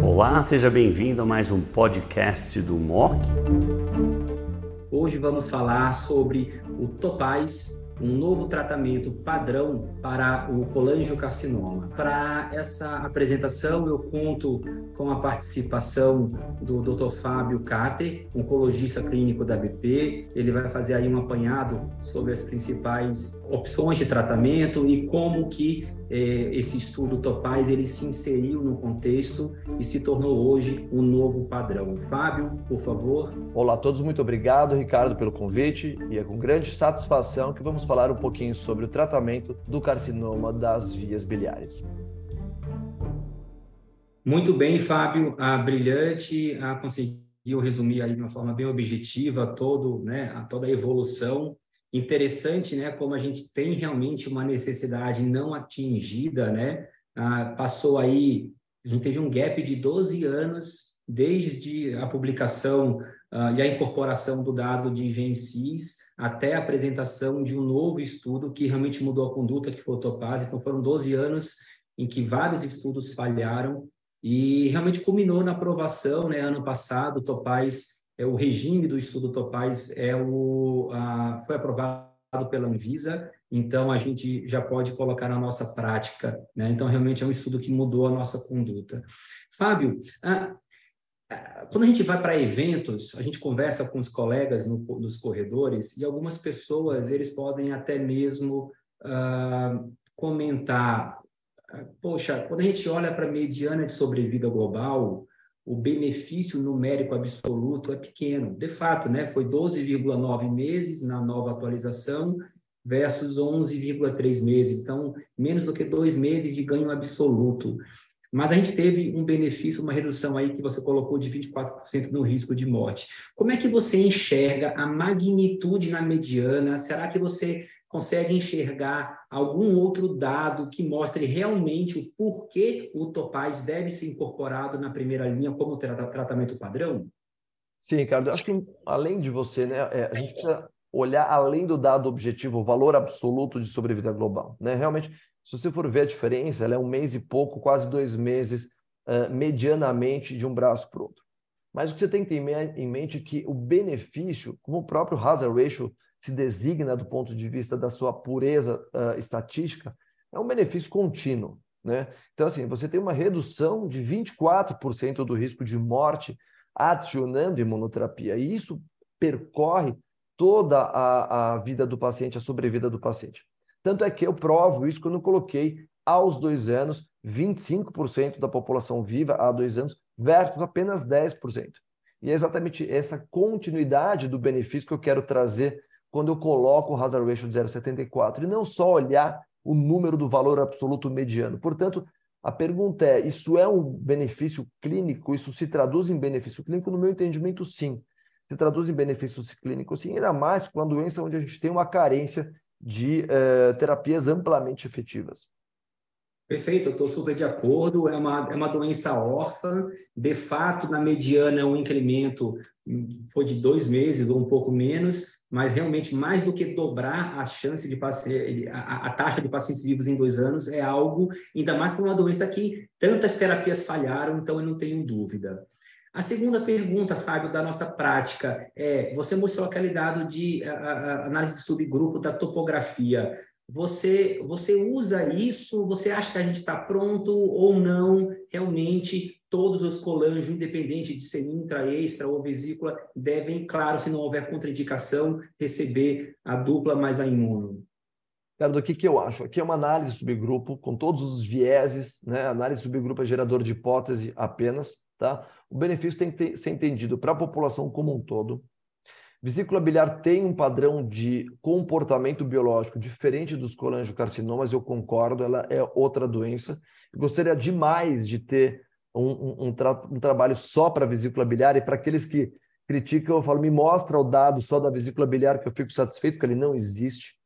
Olá, seja bem-vindo a mais um podcast do MOC. Hoje vamos falar sobre o Topaz, um novo tratamento padrão para o colangiocarcinoma. Para essa apresentação, eu conto com a participação do Dr. Fábio Cater, oncologista clínico da BP. Ele vai fazer aí um apanhado sobre as principais opções de tratamento e como que é, esse estudo Topaz ele se inseriu no contexto e se tornou hoje um novo padrão. Fábio, por favor. Olá a todos, muito obrigado, Ricardo, pelo convite e é com grande satisfação que vamos falar um pouquinho sobre o tratamento do carcinoma das vias biliares. Muito bem, Fábio, a brilhante, a conseguiu resumir aí de uma forma bem objetiva todo, né, a toda a evolução interessante, né, como a gente tem realmente uma necessidade não atingida, né? Ah, passou aí, a gente teve um gap de 12 anos desde a publicação ah, e a incorporação do dado de GenSys até a apresentação de um novo estudo que realmente mudou a conduta, que foi o Topaz. Então, foram 12 anos em que vários estudos falharam e realmente culminou na aprovação, né, ano passado, o Topaz é o regime do estudo Topaz é o, a, foi aprovado pela Anvisa, então a gente já pode colocar na nossa prática. Né? Então, realmente é um estudo que mudou a nossa conduta. Fábio, a, a, quando a gente vai para eventos, a gente conversa com os colegas no, nos corredores e algumas pessoas, eles podem até mesmo uh, comentar, poxa, quando a gente olha para a mediana de sobrevida global, o benefício numérico absoluto é pequeno. De fato, né, foi 12,9 meses na nova atualização versus 11,3 meses. Então, menos do que dois meses de ganho absoluto. Mas a gente teve um benefício, uma redução aí que você colocou de 24% no risco de morte. Como é que você enxerga a magnitude na mediana? Será que você consegue enxergar algum outro dado que mostre realmente o porquê o Topaz deve ser incorporado na primeira linha como tratamento padrão? Sim, Ricardo. Acho que além de você, né, é, a gente precisa olhar além do dado objetivo, o valor absoluto de sobrevida global. Né? Realmente, se você for ver a diferença, ela é um mês e pouco, quase dois meses, uh, medianamente, de um braço para o outro. Mas o que você tem que ter em mente é que o benefício, como o próprio hazard ratio se designa do ponto de vista da sua pureza uh, estatística, é um benefício contínuo. Né? Então, assim, você tem uma redução de 24% do risco de morte adicionando imunoterapia, e isso percorre toda a, a vida do paciente, a sobrevida do paciente. Tanto é que eu provo isso quando eu coloquei aos dois anos 25% da população viva há dois anos versus apenas 10%. E é exatamente essa continuidade do benefício que eu quero trazer quando eu coloco o hazard ratio de 0,74 e não só olhar o número do valor absoluto mediano. Portanto, a pergunta é: isso é um benefício clínico? Isso se traduz em benefício clínico? No meu entendimento, sim. Se traduz em benefício clínico, sim, ainda mais com uma doença onde a gente tem uma carência de eh, terapias amplamente efetivas. Perfeito, eu estou super de acordo. É uma, é uma doença órfã. De fato, na mediana, o incremento foi de dois meses ou um pouco menos, mas realmente mais do que dobrar a chance de paciente, a, a, taxa de pacientes vivos em dois anos é algo, ainda mais para uma doença que tantas terapias falharam, então eu não tenho dúvida. A segunda pergunta, Fábio, da nossa prática é: você mostrou aquele dado de a, a, análise de subgrupo da topografia. Você, você usa isso? Você acha que a gente está pronto ou não? Realmente, todos os colângios, independente de ser intra, extra ou vesícula, devem, claro, se não houver contraindicação, receber a dupla mais a imuno. Ricardo, o que, que eu acho? Aqui é uma análise subgrupo com todos os vieses, né? Análise de subgrupo é gerador de hipótese apenas, tá? O benefício tem que ter, ser entendido para a população como um todo. Vesícula biliar tem um padrão de comportamento biológico diferente dos colangiocarcinomas, eu concordo, ela é outra doença. Eu gostaria demais de ter um, um, um, tra um trabalho só para vesícula biliar, e para aqueles que criticam, eu falo, me mostra o dado só da vesícula biliar, que eu fico satisfeito, porque ele não existe.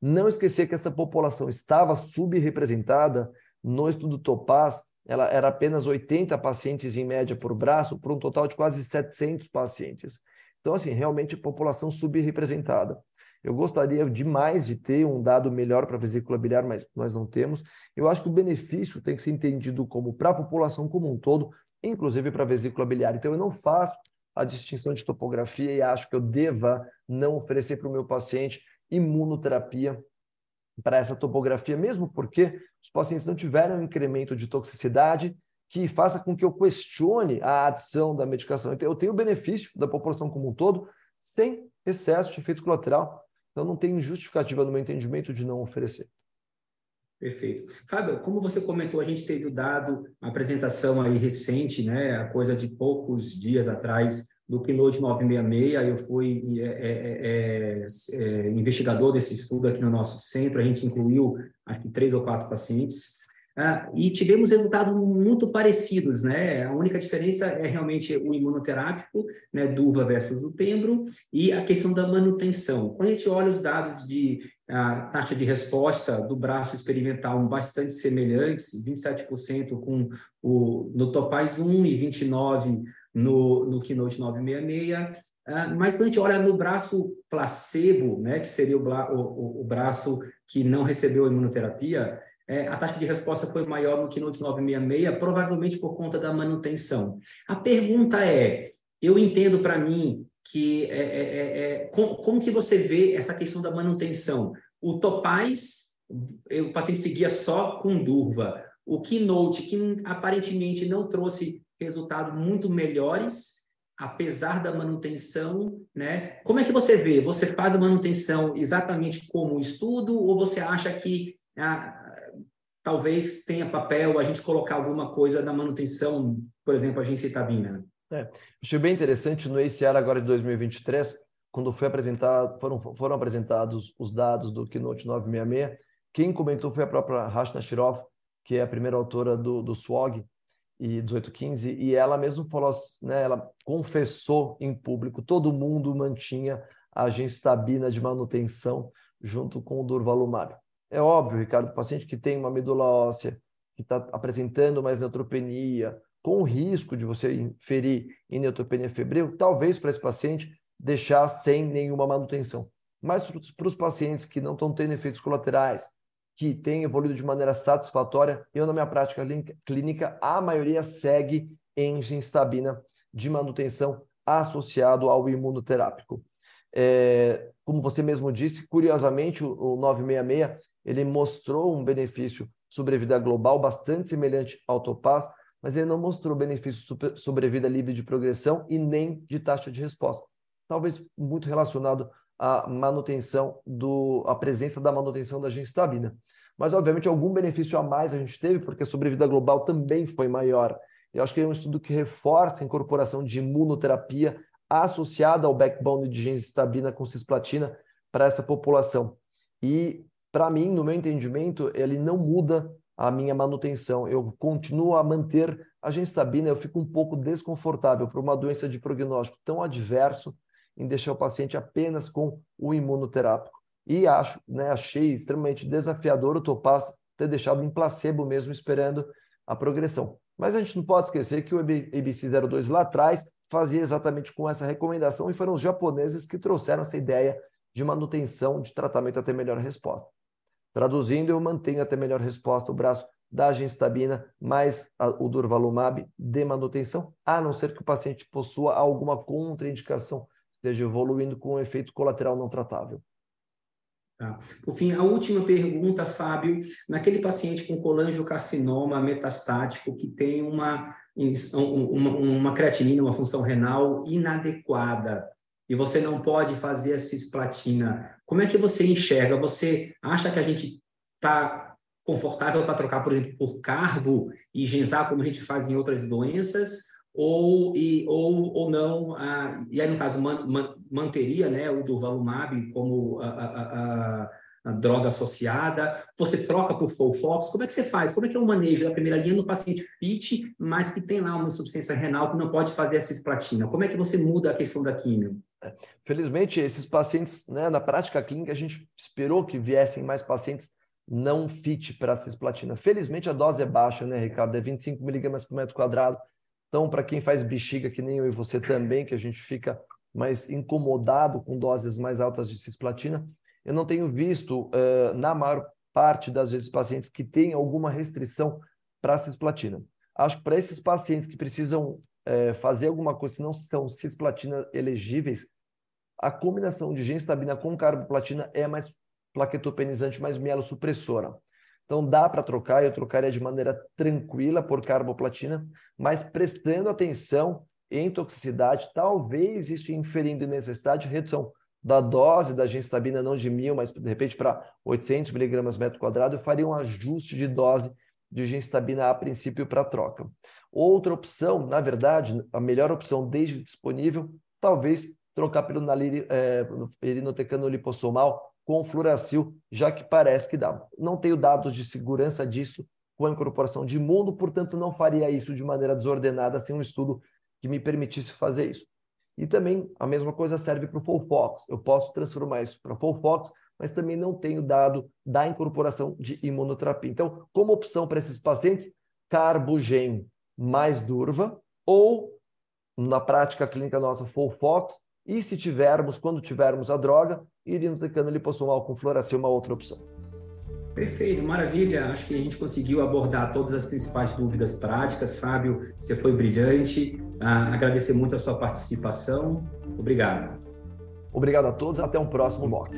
Não esquecer que essa população estava subrepresentada no estudo Topaz, ela era apenas 80 pacientes em média por braço, por um total de quase 700 pacientes. Então, assim, realmente população subrepresentada. Eu gostaria demais de ter um dado melhor para a vesícula biliar, mas nós não temos. Eu acho que o benefício tem que ser entendido como para a população como um todo, inclusive para a vesícula biliar. Então, eu não faço a distinção de topografia e acho que eu deva não oferecer para o meu paciente imunoterapia para essa topografia, mesmo porque os pacientes não tiveram um incremento de toxicidade que faça com que eu questione a adição da medicação. Então, eu tenho benefício da população como um todo, sem excesso de efeito colateral. Então, não tem justificativa, no meu entendimento, de não oferecer. Perfeito. Fábio, como você comentou, a gente teve o dado, a apresentação aí recente, né, a coisa de poucos dias atrás, do Keynote 966, eu fui é, é, é, é, investigador desse estudo aqui no nosso centro, a gente incluiu, acho que, três ou quatro pacientes, ah, e tivemos resultados muito parecidos, né? A única diferença é realmente o imunoterápico, né, Duva versus o Pembro, e a questão da manutenção. Quando a gente olha os dados de a taxa de resposta do braço experimental bastante semelhantes, 27% com o, no Topaz 1 e 29% no, no Keynote 966, uh, mas quando a gente olha no braço placebo, né, que seria o, o, o braço que não recebeu imunoterapia, é, a taxa de resposta foi maior no Keynote 966, provavelmente por conta da manutenção. A pergunta é, eu entendo para mim que é, é, é, é como, como, que você vê essa questão da manutenção? O Topaz, o paciente seguia só com Durva. O Keynote, que aparentemente não trouxe resultados muito melhores, apesar da manutenção, né? Como é que você vê? Você faz a manutenção exatamente como estudo ou você acha que ah, talvez tenha papel a gente colocar alguma coisa na manutenção, por exemplo, a gencitabina? É, achei bem interessante no ACR agora de 2023, quando foi apresentado, foram, foram apresentados os dados do Keynote 966, quem comentou foi a própria Rashna Shirov, que é a primeira autora do, do SWOG, e 1815, e ela mesmo falou, né, ela confessou em público, todo mundo mantinha a gencitabina de manutenção junto com o durvalumab. É óbvio, Ricardo, o paciente que tem uma medula óssea, que está apresentando mais neutropenia, com o risco de você inferir em neutropenia febril, talvez para esse paciente deixar sem nenhuma manutenção. Mas para os pacientes que não estão tendo efeitos colaterais, que têm evoluído de maneira satisfatória, eu na minha prática clínica, a maioria segue gencitabina de manutenção associado ao imunoterápico. É, como você mesmo disse, curiosamente, o, o 966 ele mostrou um benefício sobrevida global bastante semelhante ao Topaz, mas ele não mostrou benefício sobrevida livre de progressão e nem de taxa de resposta. Talvez muito relacionado a manutenção do a presença da manutenção da gencitabina. Mas obviamente algum benefício a mais a gente teve porque a sobrevida global também foi maior. Eu acho que é um estudo que reforça a incorporação de imunoterapia associada ao backbone de gencitabina com cisplatina para essa população. E para mim, no meu entendimento, ele não muda a minha manutenção. Eu continuo a manter a gencitabina, eu fico um pouco desconfortável por uma doença de prognóstico tão adverso em deixar o paciente apenas com o imunoterápico. E acho, né, achei extremamente desafiador o Topaz ter deixado em placebo mesmo, esperando a progressão. Mas a gente não pode esquecer que o ABC02 lá atrás fazia exatamente com essa recomendação e foram os japoneses que trouxeram essa ideia de manutenção de tratamento até melhor resposta. Traduzindo, eu mantenho até melhor resposta o braço da gencitabina mais o durvalumab de manutenção, a não ser que o paciente possua alguma contraindicação esteja evoluindo com um efeito colateral não tratável. Tá. Por fim, a última pergunta, Fábio, naquele paciente com colangiocarcinoma metastático que tem uma, uma, uma creatinina, uma função renal inadequada, e você não pode fazer a cisplatina, como é que você enxerga? Você acha que a gente está confortável para trocar, por exemplo, por carbo e genzar, como a gente faz em outras doenças? Ou, e, ou, ou não, ah, e aí no caso man, man, manteria né, o durvalumab como a, a, a, a, droga associada, você troca por Folfox, como é que você faz? Como é que é o manejo da primeira linha no paciente FIT, mas que tem lá uma insuficiência renal que não pode fazer a cisplatina? Como é que você muda a questão da químio? É, felizmente, esses pacientes, né, na prática clínica, a gente esperou que viessem mais pacientes não fit para a cisplatina. Felizmente, a dose é baixa, né, Ricardo? É 25 miligramas por metro quadrado então, para quem faz bexiga, que nem eu e você também, que a gente fica mais incomodado com doses mais altas de cisplatina, eu não tenho visto, uh, na maior parte das vezes, pacientes que têm alguma restrição para a cisplatina. Acho que para esses pacientes que precisam uh, fazer alguma coisa, se não são cisplatina elegíveis, a combinação de genstabina com carboplatina é mais plaquetopenizante, mais mielossupressora. Então dá para trocar, eu trocaria de maneira tranquila por carboplatina, mas prestando atenção em toxicidade, talvez isso inferindo necessidade de redução da dose da genstabina, não de mil, mas de repente para 800 miligramas metro quadrado, eu faria um ajuste de dose de genstabina a princípio para troca. Outra opção, na verdade, a melhor opção desde disponível, talvez trocar pelo naliri, é, erinotecano lipossomal com fluoracil, já que parece que dá. Não tenho dados de segurança disso com a incorporação de imundo, portanto não faria isso de maneira desordenada sem um estudo que me permitisse fazer isso. E também a mesma coisa serve para o Folfox. Eu posso transformar isso para Folfox, mas também não tenho dado da incorporação de imunoterapia. Então, como opção para esses pacientes, carbogen mais durva ou, na prática clínica nossa, Folfox, e se tivermos, quando tivermos a droga, irinotecano lipossomal com fluoracil, uma outra opção. Perfeito, maravilha. Acho que a gente conseguiu abordar todas as principais dúvidas práticas. Fábio, você foi brilhante. Ah, agradecer muito a sua participação. Obrigado. Obrigado a todos. Até um próximo mock.